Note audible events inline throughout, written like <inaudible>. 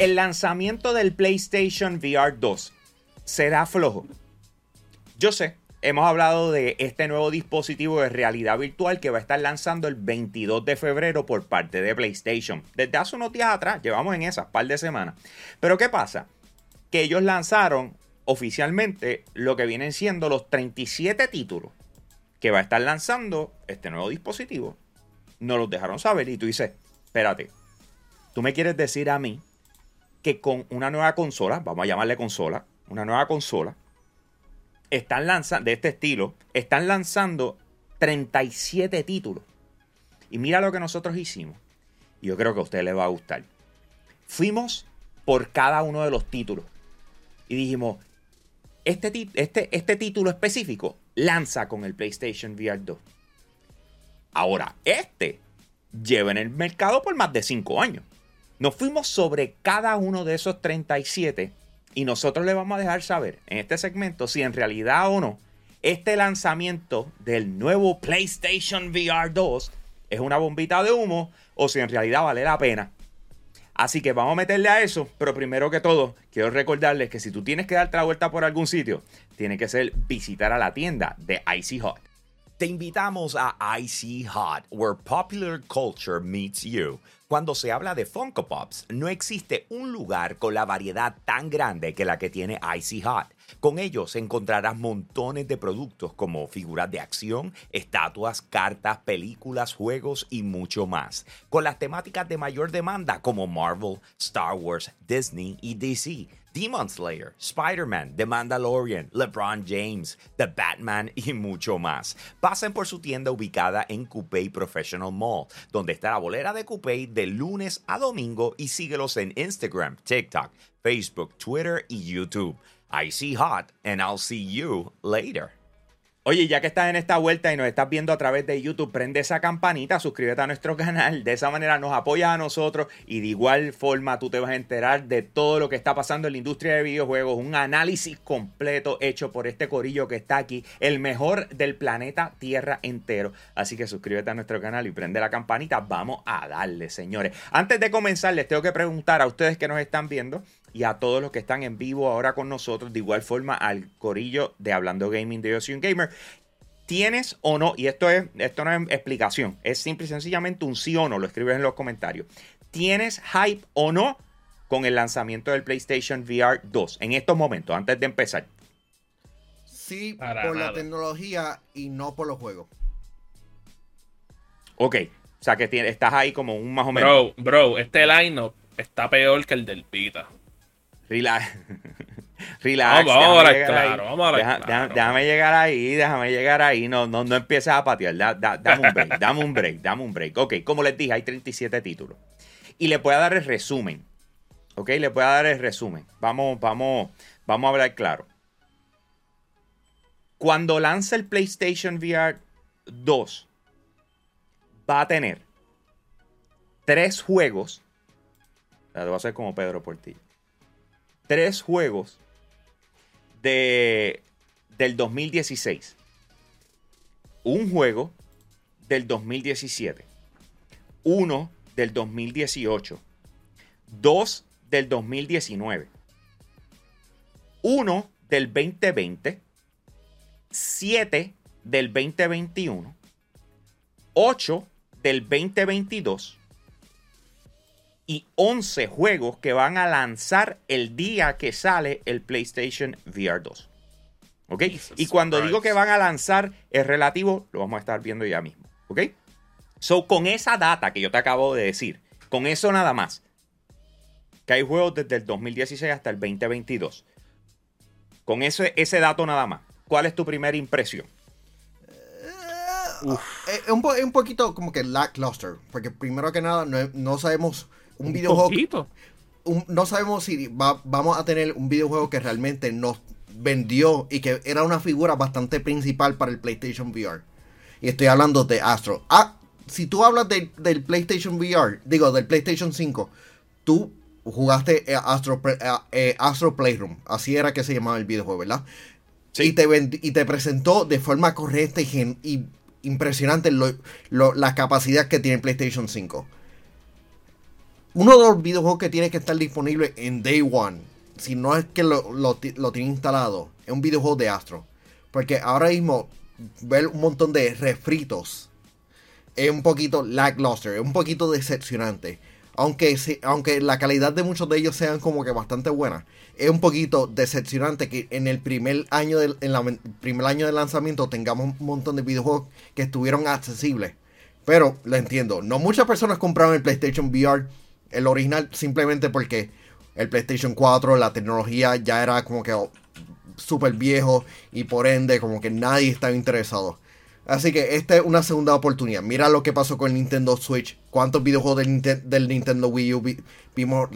El lanzamiento del PlayStation VR 2 será flojo. Yo sé, hemos hablado de este nuevo dispositivo de realidad virtual que va a estar lanzando el 22 de febrero por parte de PlayStation. Desde hace unos días atrás, llevamos en esas par de semanas. Pero ¿qué pasa? Que ellos lanzaron oficialmente lo que vienen siendo los 37 títulos que va a estar lanzando este nuevo dispositivo. No los dejaron saber y tú dices, espérate, tú me quieres decir a mí que con una nueva consola, vamos a llamarle consola, una nueva consola, están lanzando, de este estilo, están lanzando 37 títulos. Y mira lo que nosotros hicimos. Yo creo que a usted le va a gustar. Fuimos por cada uno de los títulos. Y dijimos, este, este, este título específico lanza con el PlayStation VR 2. Ahora, este lleva en el mercado por más de 5 años. Nos fuimos sobre cada uno de esos 37 y nosotros le vamos a dejar saber en este segmento si en realidad o no este lanzamiento del nuevo PlayStation VR 2 es una bombita de humo o si en realidad vale la pena. Así que vamos a meterle a eso, pero primero que todo, quiero recordarles que si tú tienes que darte la vuelta por algún sitio, tiene que ser visitar a la tienda de Icy Hot. Te invitamos a Icy Hot, where popular culture meets you. Cuando se habla de Funko Pops, no existe un lugar con la variedad tan grande que la que tiene Icy Hot. Con ellos encontrarás montones de productos como figuras de acción, estatuas, cartas, películas, juegos y mucho más. Con las temáticas de mayor demanda como Marvel, Star Wars, Disney y DC Demon Slayer, Spider-Man, The Mandalorian, LeBron James, The Batman y mucho más. Pasen por su tienda ubicada en Coupé Professional Mall, donde está la bolera de Coupé de lunes a domingo y síguelos en Instagram, TikTok, Facebook, Twitter y YouTube. I see hot and I'll see you later. Oye, ya que estás en esta vuelta y nos estás viendo a través de YouTube, prende esa campanita, suscríbete a nuestro <laughs> canal. De esa manera nos apoyas a nosotros y de igual forma tú te vas a enterar de todo lo que está pasando en la industria de videojuegos. Un análisis completo hecho por este corillo que está aquí, el mejor del planeta Tierra entero. Así que suscríbete a nuestro canal y prende la campanita. Vamos a darle, señores. Antes de comenzar, les tengo que preguntar a ustedes que nos están viendo y a todos los que están en vivo ahora con nosotros, de igual forma al corillo de Hablando Gaming de Ocean Gamer. ¿Tienes o no? Y esto, es, esto no es explicación, es simple y sencillamente un sí o no, lo escribes en los comentarios. ¿Tienes hype o no con el lanzamiento del PlayStation VR 2 en estos momentos, antes de empezar? Sí, por la tecnología y no por los juegos. Ok, o sea que estás ahí como un más o menos. Bro, bro, este line está peor que el del Pita. Relax. <laughs> Relax. Vamos, a claro, vamos a Déjame llegar ahí, déjame llegar ahí. No, no, no empieces a patear. dame un break, dame un break, dame un break. Ok, como les dije, hay 37 títulos. Y le voy a dar el resumen. Ok, le voy a dar el resumen. Vamos, vamos, vamos a hablar claro. Cuando lance el PlayStation VR 2, va a tener tres juegos. Lo voy a hacer como Pedro Portillo tres juegos de, del 2016. Un juego del 2017. Uno del 2018. Dos del 2019. Uno del 2020. Siete del 2021. Ocho del 2022 y 11 juegos que van a lanzar el día que sale el PlayStation VR 2. ¿Ok? y cuando digo que van a lanzar es relativo, lo vamos a estar viendo ya mismo. ¿Ok? So, con esa data que yo te acabo de decir, con eso nada más, que hay juegos desde el 2016 hasta el 2022. Con ese, ese dato nada más, ¿cuál es tu primera impresión? Eh, es un, un, poquito como que lackluster, porque primero que nada no, no sabemos un, videojuego. no sabemos si vamos a tener un videojuego que realmente nos vendió y que era una figura bastante principal para el PlayStation VR. Y estoy hablando de Astro. Ah, si tú hablas del PlayStation VR, digo, del PlayStation 5, tú jugaste Astro, eh, eh, Astro Playroom. Así era que se llamaba el videojuego, ¿verdad? Y, te y te presentó de forma correcta y, impresionante la capacidad que tiene el PlayStation 5 uno de los videojuegos que tiene que estar disponible en Day One, si no es que lo, tiene instalado, es un videojuego de Astro. Porque ahora mismo ver un montón de refritos es un poquito lackluster, es un poquito decepcionante. Aunque, aunque la calidad de muchos de ellos sean como que bastante buena, es un poquito decepcionante que en el primer año primer año de lanzamiento tengamos un montón de videojuegos que estuvieron accesibles. Pero lo entiendo, no muchas personas compraron el PlayStation VR, el original, simplemente porque el PlayStation 4, la tecnología ya era como que súper viejo y por ende como que nadie estaba interesado. Así que esta es una segunda oportunidad. Mira lo que pasó con el Nintendo Switch. ¿Cuántos videojuegos del, Nintendo Wii U vimos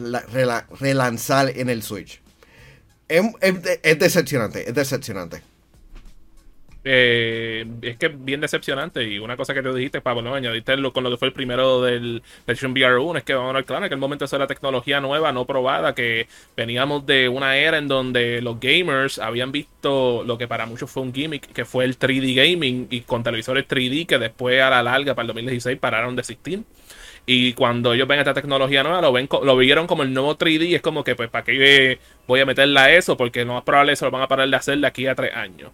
relanzar en el Switch? es decepcionante, es decepcionante. Eh, es que bien decepcionante. Y una cosa que te dijiste, Pablo, añadiste lo, con lo que fue el primero del PlayStation VR 1, es que vamos a ver claro, en aquel momento eso era tecnología nueva, no probada, que veníamos de una era en donde los gamers habían visto lo que para muchos fue un gimmick, que fue el 3D gaming, y con televisores 3D que después a la larga, para el 2016, pararon de existir. Y cuando ellos ven esta tecnología nueva, lo ven lo vieron como el nuevo 3D. Es como que, pues, ¿para qué voy a meterla a eso? Porque no es probable eso lo van a parar de hacer de aquí a tres años.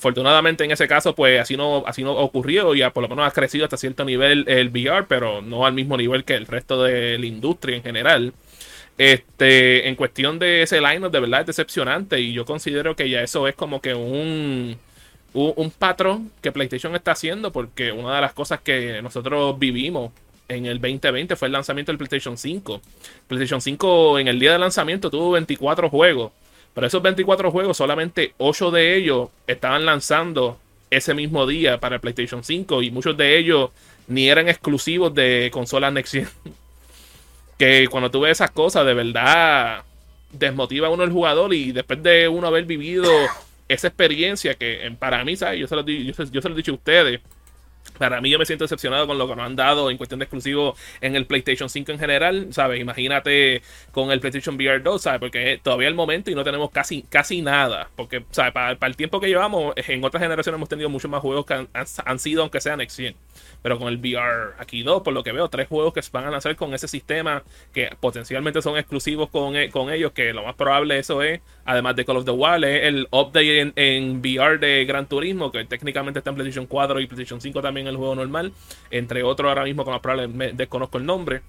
Afortunadamente en ese caso, pues así no, así no ocurrió, ya por lo menos ha crecido hasta cierto nivel el VR, pero no al mismo nivel que el resto de la industria en general. Este, en cuestión de ese line de verdad es decepcionante y yo considero que ya eso es como que un, un, un, patrón que PlayStation está haciendo porque una de las cosas que nosotros vivimos en el 2020 fue el lanzamiento del PlayStation 5. PlayStation 5 en el día de lanzamiento tuvo 24 juegos pero esos 24 juegos, solamente 8 de ellos estaban lanzando ese mismo día para PlayStation 5 y muchos de ellos ni eran exclusivos de consolas Next Gen. <laughs> que cuando tú ves esas cosas, de verdad desmotiva a uno el jugador y después de uno haber vivido esa experiencia que para mí, ¿sabes? Yo se lo, yo se lo he dicho a ustedes para mí yo me siento decepcionado con lo que nos han dado en cuestión de exclusivo en el PlayStation 5 en general, ¿sabes? Imagínate con el PlayStation VR 2, ¿sabes? Porque todavía el momento y no tenemos casi, casi nada. Porque, ¿sabes? Para, el tiempo que llevamos, en otras generaciones hemos tenido muchos más juegos que han, sido, aunque sean Next pero con el VR aquí dos, por lo que veo, tres juegos que van a lanzar con ese sistema que potencialmente son exclusivos con, e, con ellos, que lo más probable eso es, además de Call of the Wild, es el update en, VR de Gran Turismo, que técnicamente está en PlayStation 4 y PlayStation 5 también el juego normal, entre otros ahora mismo con más probable me desconozco el nombre.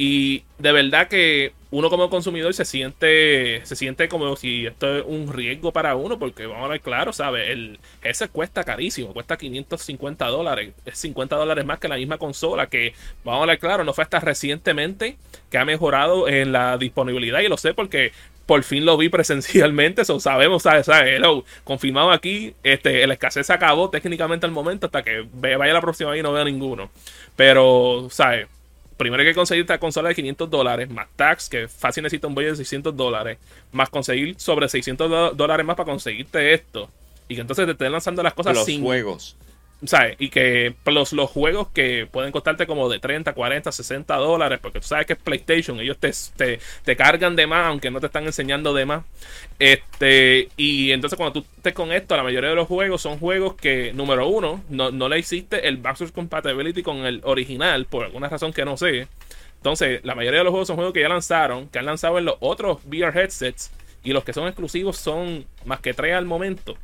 Y de verdad que uno como consumidor se siente se siente como si esto es un riesgo para uno, porque vamos a ver claro, ¿sabes? El, ese cuesta carísimo, cuesta 550 dólares, es 50 dólares más que la misma consola, que vamos a ver claro, no fue hasta recientemente que ha mejorado en la disponibilidad, y lo sé porque por fin lo vi presencialmente, eso sabemos, ¿sabes? ¿sabes? confirmado aquí, este, la escasez se acabó técnicamente al momento hasta que vaya la próxima y no vea ninguno. Pero, ¿sabes? primero hay que conseguir esta consola de 500 dólares, más tax, que fácil necesita un bollo de 600 dólares, más conseguir sobre 600 dólares más para conseguirte esto. Y que entonces te estén lanzando las cosas Los sin juegos. ¿Sabes? Y que los, los juegos que pueden costarte como de 30, 40, 60 dólares, porque tú sabes que es PlayStation, ellos te, te, te, cargan de más, aunque no te están enseñando de más. Este, y entonces cuando tú estés con esto, la mayoría de los juegos son juegos que, número uno, no, no le hiciste el backwards compatibility con el original, por alguna razón que no sé. Entonces, la mayoría de los juegos son juegos que ya lanzaron, que han lanzado en los otros VR headsets, y los que son exclusivos son más que tres al momento.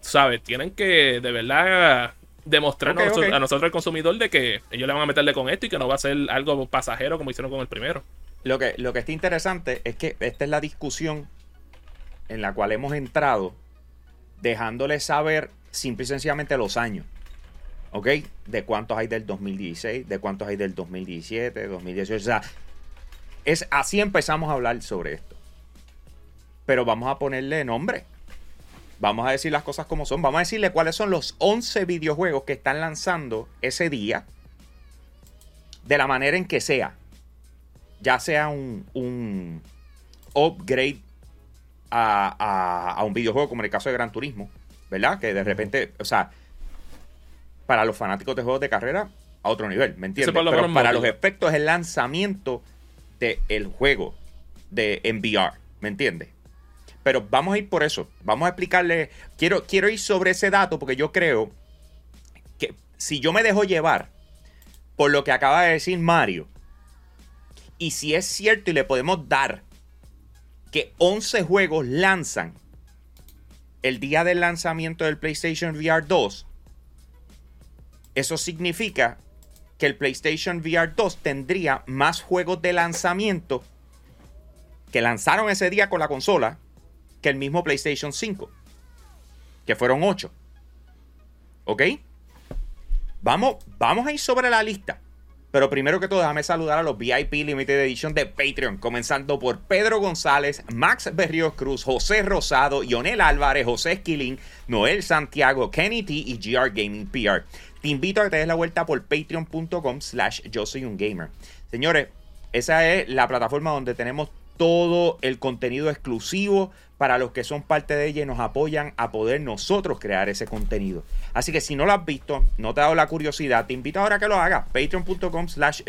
¿Sabes? Tienen que de verdad demostrarnos a nosotros el consumidor de que ellos le van a meterle con esto y que no va a ser algo pasajero como hicieron con el primero. Lo que, lo que está interesante es que esta es la discusión en la cual hemos entrado, dejándole saber simple y sencillamente los años. ¿Ok? De cuántos hay del 2016, de cuántos hay del 2017, 2018. O sea, es, así empezamos a hablar sobre esto. Pero vamos a ponerle nombre. Vamos a decir las cosas como son. Vamos a decirle cuáles son los 11 videojuegos que están lanzando ese día. De la manera en que sea. Ya sea un, un upgrade a, a, un videojuego como en el caso de Gran Turismo. ¿Verdad? Que de repente, o sea, para los fanáticos de juegos de carrera, a otro nivel, ¿me entiendes? Pero para los efectos el lanzamiento del juego de VR, ¿me entiendes? Pero vamos a ir por eso. Vamos a explicarle. Quiero, quiero ir sobre ese dato porque yo creo que si yo me dejo llevar por lo que acaba de decir Mario Y si es cierto y le podemos dar que 11 juegos lanzan el día del lanzamiento del PlayStation VR 2, eso significa que el PlayStation VR 2 tendría más juegos de lanzamiento que lanzaron ese día con la consola que el mismo PlayStation 5, que fueron 8. ¿Ok? Vamos, vamos a ir sobre la lista. Pero primero que todo, déjame saludar a los VIP Limited Edition de Patreon, comenzando por Pedro González, Max Berrios Cruz, José Rosado, Ionel Álvarez, José Esquilín, Noel Santiago, Kenny T y GR Gaming PR. Te invito a que te des la vuelta por patreon.com slash yo soy un gamer. Señores, esa es la plataforma donde tenemos todo el contenido exclusivo para los que son parte de ella y nos apoyan a poder nosotros crear ese contenido. Así que si no lo has visto, no te ha dado la curiosidad, te invito ahora a que lo hagas. Patreon.com slash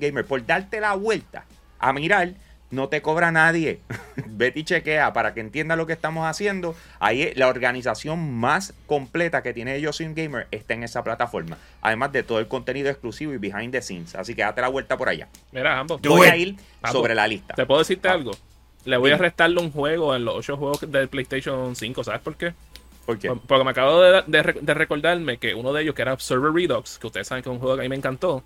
gamer. Por darte la vuelta a mirar no te cobra nadie. <laughs> Vete y chequea para que entienda lo que estamos haciendo. Ahí la organización más completa que tiene Yo Soy un Gamer está en esa plataforma. Además de todo el contenido exclusivo y behind the scenes. Así que date la vuelta por allá. Mira, ambos. Yo voy a ir sobre la lista. ¿Te puedo decirte ah. algo? Le voy a restarle un juego en los ocho juegos del PlayStation 5. ¿Sabes por qué? ¿Por qué? Porque me acabo de, de recordarme que uno de ellos, que era Server Redux, que ustedes saben que es un juego que a mí me encantó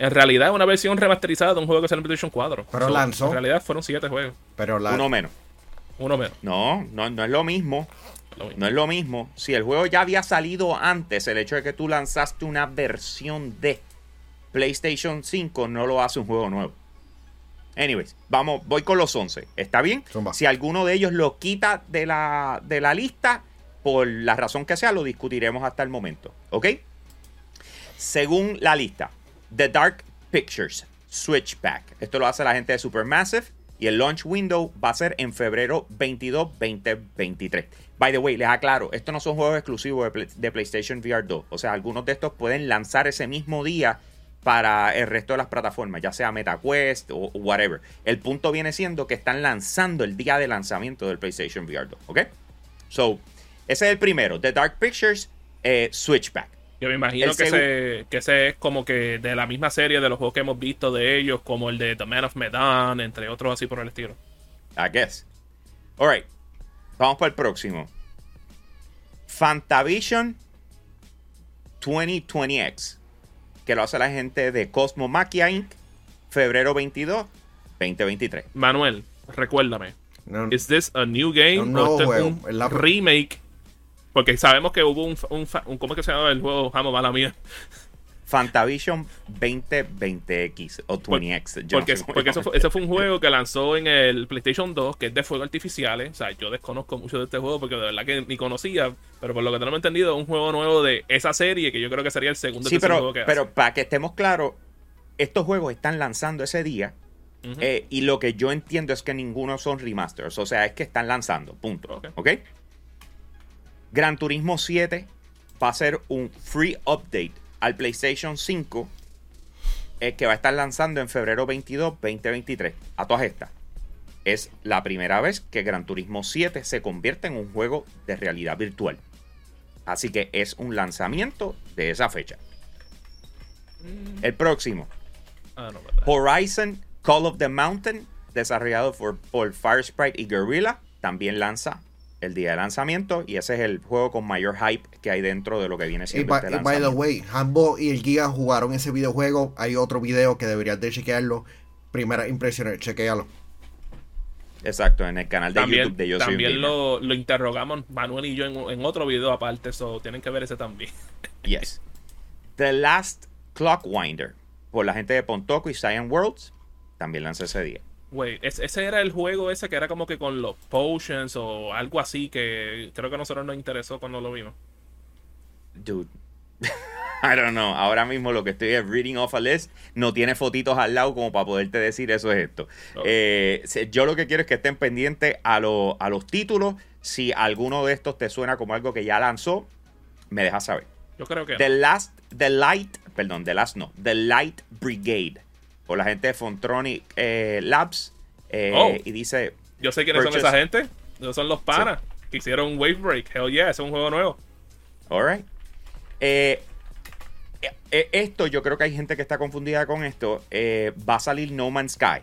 en realidad es una versión remasterizada de un juego que salió en PlayStation 4. Pero lanzó. En realidad fueron 7 juegos. Pero Uno menos. Uno menos. No, no, no es lo mismo. No es lo mismo. Si el juego ya había salido antes, el hecho de que tú lanzaste una versión de PlayStation 5 no lo hace un juego nuevo. Anyways, vamos, voy con los 11. ¿Está bien? Si alguno de ellos lo quita de la, de la lista, por la razón que sea, lo discutiremos hasta el momento. ¿Ok? Según la lista, The Dark Pictures Switchback. Esto lo hace la gente de Supermassive y el launch window va a ser en febrero 22, 2023. By the way, les aclaro, estos no son juegos exclusivos de, PlayStation VR 2. O sea, algunos de estos pueden lanzar ese mismo día para el resto de las plataformas, ya sea MetaQuest o whatever. El punto viene siendo que están lanzando el día de lanzamiento del PlayStation VR 2, ¿ok? So, ese es el primero, The Dark Pictures eh, Switchback. Yo me imagino que ese, que ese es como que de la misma serie de los juegos que hemos visto de ellos, como el de The Man of Medan, entre otros así por el estilo. I guess. Alright. Vamos para el próximo. Fantavision 2020X. Que lo hace la gente de Cosmo Machia Inc. Febrero 22, 2023. Manuel, recuérdame. ¿Es this a new game? No, un remake porque sabemos que hubo un, un, ¿Cómo es que se llama el juego? Jamo, mala mía. Fantavision 2020X o 20X. porque, porque eso, fue, ese fue un juego que lanzó en el PlayStation 2, que es de fuego artificiales. O sea, yo desconozco mucho de este juego porque de verdad que ni conocía. Pero por lo que tenemos entendido, es un juego nuevo de esa serie que yo creo que sería el segundo sí, pero, juego que Pero para que estemos claros, estos juegos están lanzando ese día. Eh, y lo que yo entiendo es que ninguno son remasters. O sea, es que están lanzando. Punto. ¿Ok? Gran Turismo 7 va a ser un free update al PlayStation 5 eh, que va a estar lanzando en febrero 22, 2023. A todas estas. Es la primera vez que Gran Turismo 7 se convierte en un juego de realidad virtual. Así que es un lanzamiento de esa fecha. El próximo. Ah, Horizon Call of the Mountain, desarrollado por, por Firesprite y Guerrilla, también lanza el día de lanzamiento y ese es el juego con mayor hype que hay dentro de lo que viene siendo. Y, este by, by the way, Hambo y el Giga jugaron ese videojuego. Hay otro video que deberías de chequearlo. Primera impresión, chequealo. Exacto, en el canal de YouTube de Yo También lo, lo, interrogamos Manuel y yo en, otro video aparte, eso tienen que ver ese también. <laughs> yes. The Last Clockwinder, por la gente de Pontoco y Science Worlds, también lanzó ese día. Wait, ese era el juego ese que era como que con los potions o algo así que creo que a nosotros nos interesó cuando lo vimos. Dude. <laughs> I don't know. Ahora mismo lo que estoy es reading off a list. No tiene fotitos al lado como para poderte decir eso es esto. Eh, yo lo que quiero es que estén pendientes a, a los títulos. Si alguno de estos te suena como algo que ya lanzó, me dejas saber. Yo creo que. The Last, The Light, perdón, The Last no. The Light Brigade por la gente de Fontronic eh, Labs. Eh, oh. y dice. Yo sé quiénes son esa gente. Esos son los panas que hicieron Wave Break. Hell yeah, es un juego nuevo. Alright. Eh, eh, esto, yo creo que hay gente que está confundida con esto. va a salir No Man's Sky.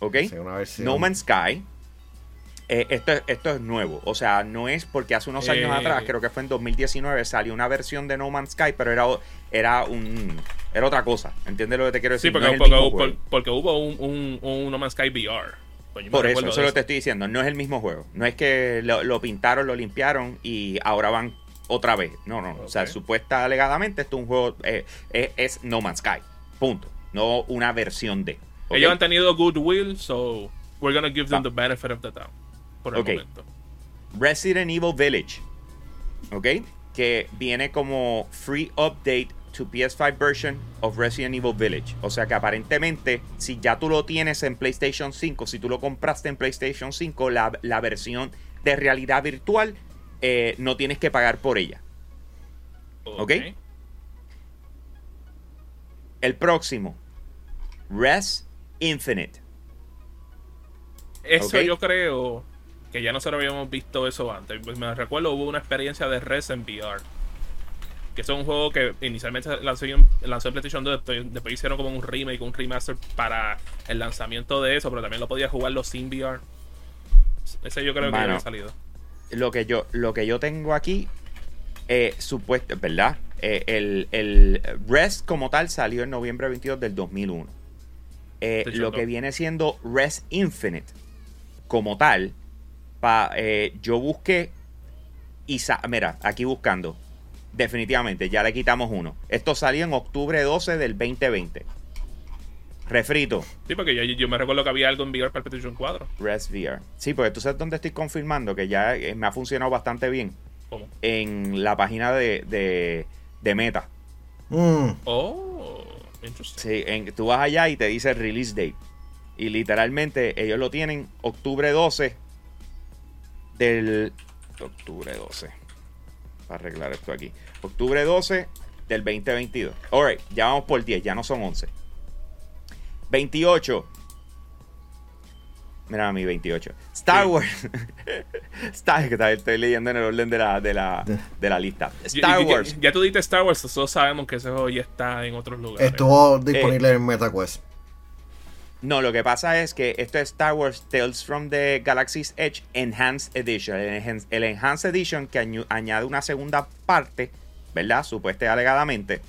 ¿Ok? no Man's Sky. esto, esto es nuevo. O sea, no es porque hace unos años atrás, creo que fue en 2019, salió una versión de No Man's Sky, pero era, era un. Era otra cosa. ¿Entiendes lo que te quiero decir? Sí, porque, porque, hubo un, un, No Man's Sky VR. Pues Por eso, eso, lo te estoy diciendo. No es el mismo juego. No es que lo, pintaron, lo limpiaron y ahora van otra vez. No, no. O sea, supuesta alegadamente esto es un juego. Eh, es, No Man's Sky. Punto. No una versión de. Ellos han tenido goodwill, so we're gonna give them the benefit of the doubt. Por el momento. Resident Evil Village. ¿Ok? Que viene como free update to PS5 version of Resident Evil Village. O sea que aparentemente, si ya tú lo tienes en PlayStation 5, si tú lo compraste en PlayStation 5, la, versión de realidad virtual, eh, no tienes que pagar por ella. ¿Ok? El próximo, Res Infinite. Eso yo creo que ya nosotros habíamos visto eso antes. Me recuerdo, hubo una experiencia de Res en VR que es un juego que inicialmente lanzó, lanzó en PlayStation 2, después, hicieron como un remake, un remaster para el lanzamiento de eso, pero también lo podía jugarlo sin VR. Ese yo creo que había salido. Lo que yo, lo que yo tengo aquí, eh, supuesto, ¿verdad? Eh, el, el Rest como tal salió en noviembre 22 del 2001. Eh, lo que viene siendo Rest Infinite como tal, pa, eh, yo busqué y mira, aquí buscando definitivamente, ya le quitamos uno. Esto salió en octubre 12 del 2020. Refrito. Sí, porque yo, me recuerdo que había algo en VR para el PlayStation 4. Res VR. Sí, porque tú sabes dónde estoy confirmando que ya eh, me ha funcionado bastante bien. ¿Cómo? En la página de, de, Meta. Mm. Oh, Sí, tú vas allá y te dice release date. Y literalmente ellos lo tienen octubre 12 del... Octubre 12 arreglar esto aquí. Octubre 12 del 2022. Alright, ya vamos por 10, ya no son 11. 28. Mira a mi 28. Star Wars. <laughs> Star, que estoy leyendo en el orden de la, de la, de la lista. Star Wars. Ya, tú diste Star Wars, todos sabemos que ese juego ya está en otros lugares. Estuvo disponible eh, en MetaQuest. No, lo que pasa es que esto es Star Wars Tales from the Galaxy's Edge Enhanced Edition. El, Enhanced Edition que añade una segunda parte, ¿verdad? Supuestamente alegadamente.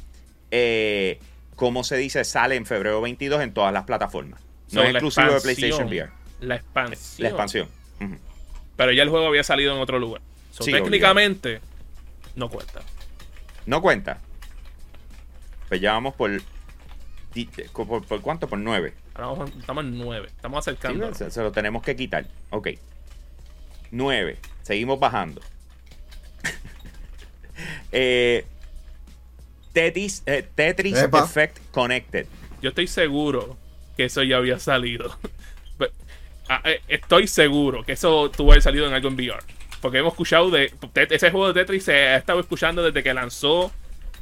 Eh, como se dice, sale en febrero 22 en todas las plataformas. No es exclusivo de PlayStation VR. La expansión. La expansión. Pero ya el juego había salido en otro lugar. técnicamente, no cuenta. No cuenta. Pues ya vamos por, por, por cuánto? Por 9 estamos en 9. Estamos acercando. se, lo tenemos que quitar. Ok. 9. Seguimos bajando. <laughs> Eh, Tetris, eh, Tetris Effect Connected. Yo estoy seguro que eso ya había salido. <laughs> Ah, eh, estoy seguro que eso tuvo que haber salido en algo en VR. Porque hemos escuchado de. Ese juego de Tetris se ha estado escuchando desde que lanzó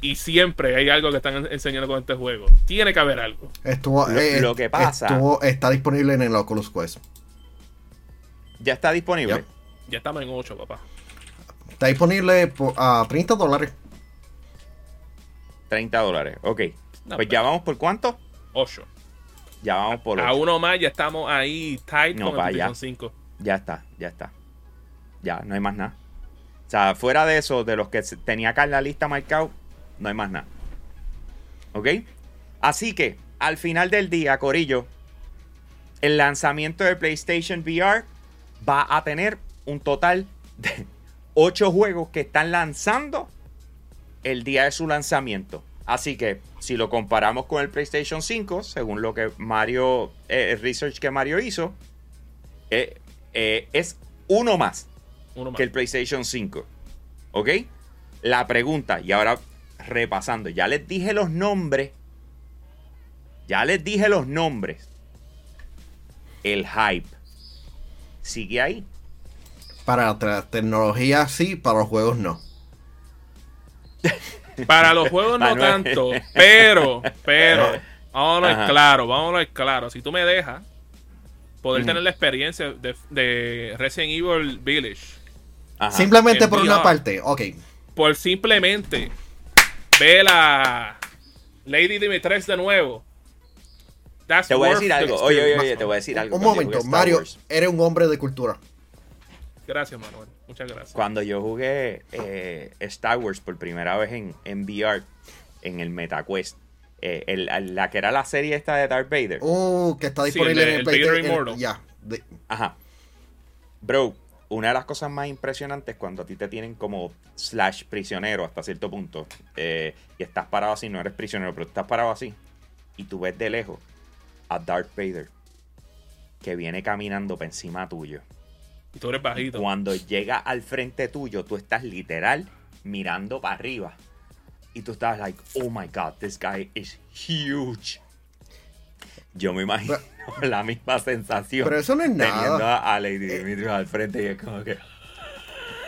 y siempre hay algo que están enseñando con este juego. Tiene que haber algo. Estuvo, lo, eh, que pasa. Estuvo, está disponible en el Oculus Quest. Ya está disponible. Ya estamos en 8, papá. Está disponible a 30 dólares. 30 dólares, ok. pues ya vamos por cuánto? 8. Ya vamos por 8. A uno más ya estamos ahí tight no, con el 5. Ya está, ya está. Ya, no hay más nada. O sea, fuera de eso, de los que tenía acá en la lista marcado, no hay más nada. ¿Ok? Así que, al final del día, Corillo, el lanzamiento de PlayStation VR va a tener un total de <laughs> 8 juegos que están lanzando el día de su lanzamiento. Así que, si lo comparamos con el PlayStation 5, según lo que Mario, eh, el research que Mario hizo, eh, eh, es uno más, uno más que el PlayStation 5. ¿Ok? La pregunta, y ahora repasando. Ya les dije los nombres. Ya les dije los nombres. El hype. Sigue ahí. Para la tecnología sí, para los juegos no. <laughs> <laughs> Para los juegos no tanto, pero, pero, <laughs> vámonos claro, vámonos claro. Si tú me dejas poder tener la experiencia de, Resident Evil Village. Simplemente por una parte, ok. Por simplemente ve la, Lady Dimitrescu de nuevo. te voy a decir algo. Oye, oye, oye, te voy a decir algo. Un momento, Mario, eres un hombre de cultura. Gracias, Manuel. Muchas gracias. Cuando yo jugué eh, Star Wars por primera vez en, en VR, en el MetaQuest, eh, la que era la serie esta de Darth Vader. Oh, que está disponible en el, PlayStation. Ya. Ajá. Bro, una de las cosas más impresionantes cuando a ti te tienen como slash prisionero hasta cierto punto eh, y estás parado así, no eres prisionero, pero estás parado así y tú ves de lejos a Darth Vader que viene caminando por encima tuyo. Y tú eres bajito. Cuando llega al frente tuyo, tú estás literal mirando para arriba. Y tú estás like, oh my god, this guy is huge. Yo me imagino la misma sensación. Pero eso no es nada. Teniendo a Lady Dimitri al frente y es como que.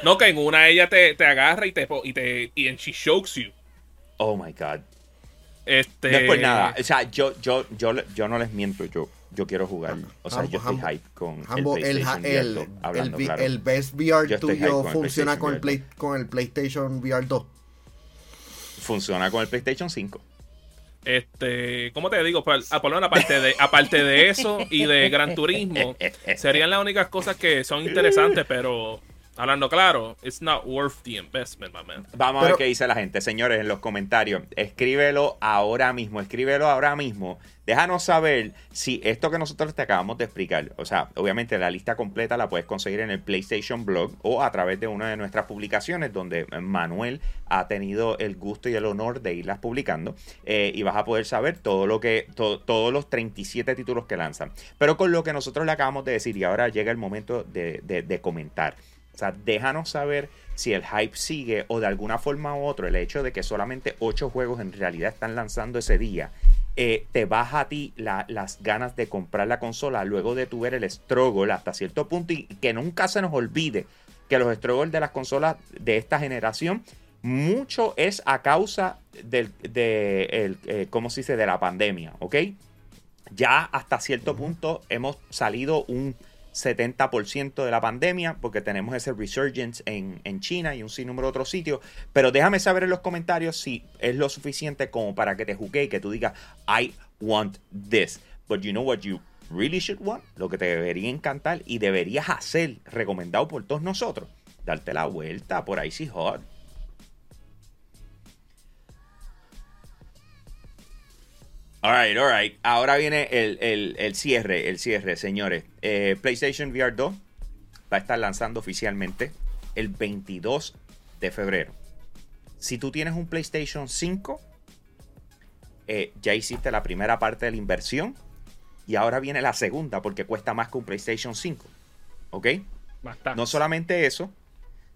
No, que en una ella te, te agarra y te, y te. y en she chokes you. Oh my god. Este... No es por nada. O sea, yo, yo, yo, yo no les miento. Yo, yo quiero jugar. O sea, yo estoy hype con el PlayStation el, VR hablando el, el, Best VR tuyo funciona con el, Play, con el PlayStation VR 2. Funciona con el PlayStation 5. Este, ¿cómo te digo? Pues, aparte de, aparte de eso y de Gran Turismo, <laughs> serían las únicas cosas que son interesantes, pero hablando claro, it's not worth the investment, my man. Vamos a ver qué dice la gente, señores, en los comentarios. Escríbelo ahora mismo, escríbelo ahora mismo Déjanos saber si esto que nosotros te acabamos de explicar, o sea, obviamente la lista completa la puedes conseguir en el PlayStation Blog o a través de una de nuestras publicaciones donde Manuel ha tenido el gusto y el honor de irlas publicando eh, y vas a poder saber todo lo que, todos los 37 títulos que lanzan. Pero con lo que nosotros le acabamos de decir y ahora llega el momento de, de comentar. O sea, déjanos saber si el hype sigue o de alguna forma u otra el hecho de que solamente 8 juegos en realidad están lanzando ese día eh, te baja a ti las ganas de comprar la consola luego de tu ver el struggle hasta cierto punto y que nunca se nos olvide que los struggles de las consolas de esta generación mucho es a causa del, de, el, eh, ¿cómo se dice? de la pandemia, ¿ok? Ya hasta cierto punto hemos salido un 70% de la pandemia, porque tenemos ese resurgence en, en, China y un sinnúmero de otros sitios. Pero déjame saber en los comentarios si es lo suficiente como para que te jugué y que tú digas, I want this. But you know what you really should want? Lo que te debería encantar y deberías hacer, recomendado por todos nosotros, darte la vuelta por Icy Hot Alright, alright. Ahora viene el, cierre, el cierre, señores. Eh, PlayStation VR 2 va a estar lanzando oficialmente el 22 de febrero. Si tú tienes un PlayStation 5, eh, ya hiciste la primera parte de la inversión y ahora viene la segunda porque cuesta más que un PlayStation 5. ¿Ok? No solamente eso,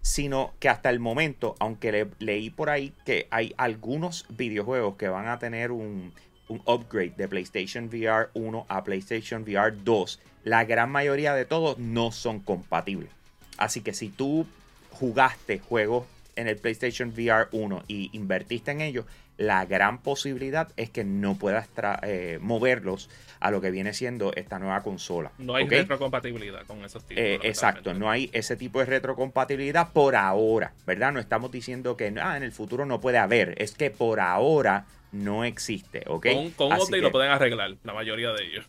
sino que hasta el momento, aunque leí por ahí que hay algunos videojuegos que van a tener un un upgrade de PlayStation VR 1 a PlayStation VR 2, la gran mayoría de todos no son compatibles. Así que si tú jugaste juegos en el PlayStation VR 1 y invertiste en ellos, la gran posibilidad es que no puedas eh, moverlos a lo que viene siendo esta nueva consola. No hay retrocompatibilidad con esos tipos. Eh, exacto, no hay ese tipo de retrocompatibilidad por ahora, ¿verdad? No estamos diciendo que ah, en el futuro no puede haber, es que por ahora no existe, ¿ok? Con, con lo pueden arreglar, la mayoría de ellos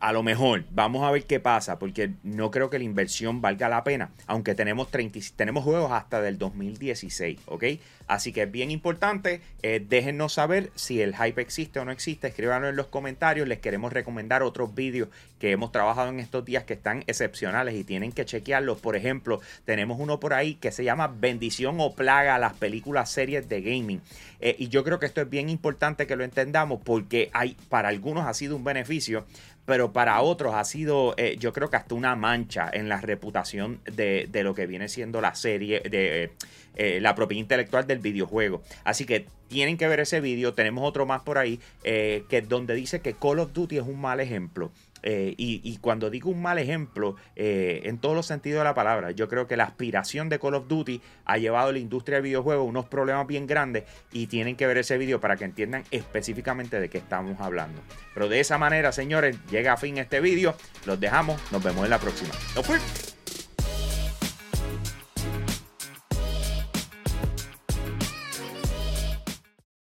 a, lo mejor, vamos a ver qué pasa, porque no creo que la inversión valga la pena, aunque tenemos, 30, tenemos juegos hasta del 2016, ¿ok? Así que es bien importante, eh, déjennos saber si el hype existe o no existe, escríbanlo en los comentarios, les queremos recomendar otros vídeos que hemos trabajado en estos días que están excepcionales y tienen que chequearlos, por ejemplo, tenemos uno por ahí que se llama Bendición o Plaga, las películas series de gaming, eh, y yo creo que esto es bien importante que lo entendamos porque hay, para algunos ha sido un beneficio, pero para otros ha sido, eh, yo creo que hasta una mancha en la reputación de, lo que viene siendo la serie, de eh, la propiedad intelectual del videojuego. Así que tienen que ver ese vídeo, tenemos otro más por ahí, que donde dice que Call of Duty es un mal ejemplo. Eh, y, cuando digo un mal ejemplo, eh, en todos los sentidos de la palabra, yo creo que la aspiración de Call of Duty ha llevado a la industria de videojuegos unos problemas bien grandes y tienen que ver ese video para que entiendan específicamente de qué estamos hablando. Pero de esa manera, señores, llega a fin este vídeo. Los dejamos, nos vemos en la próxima. ¡No!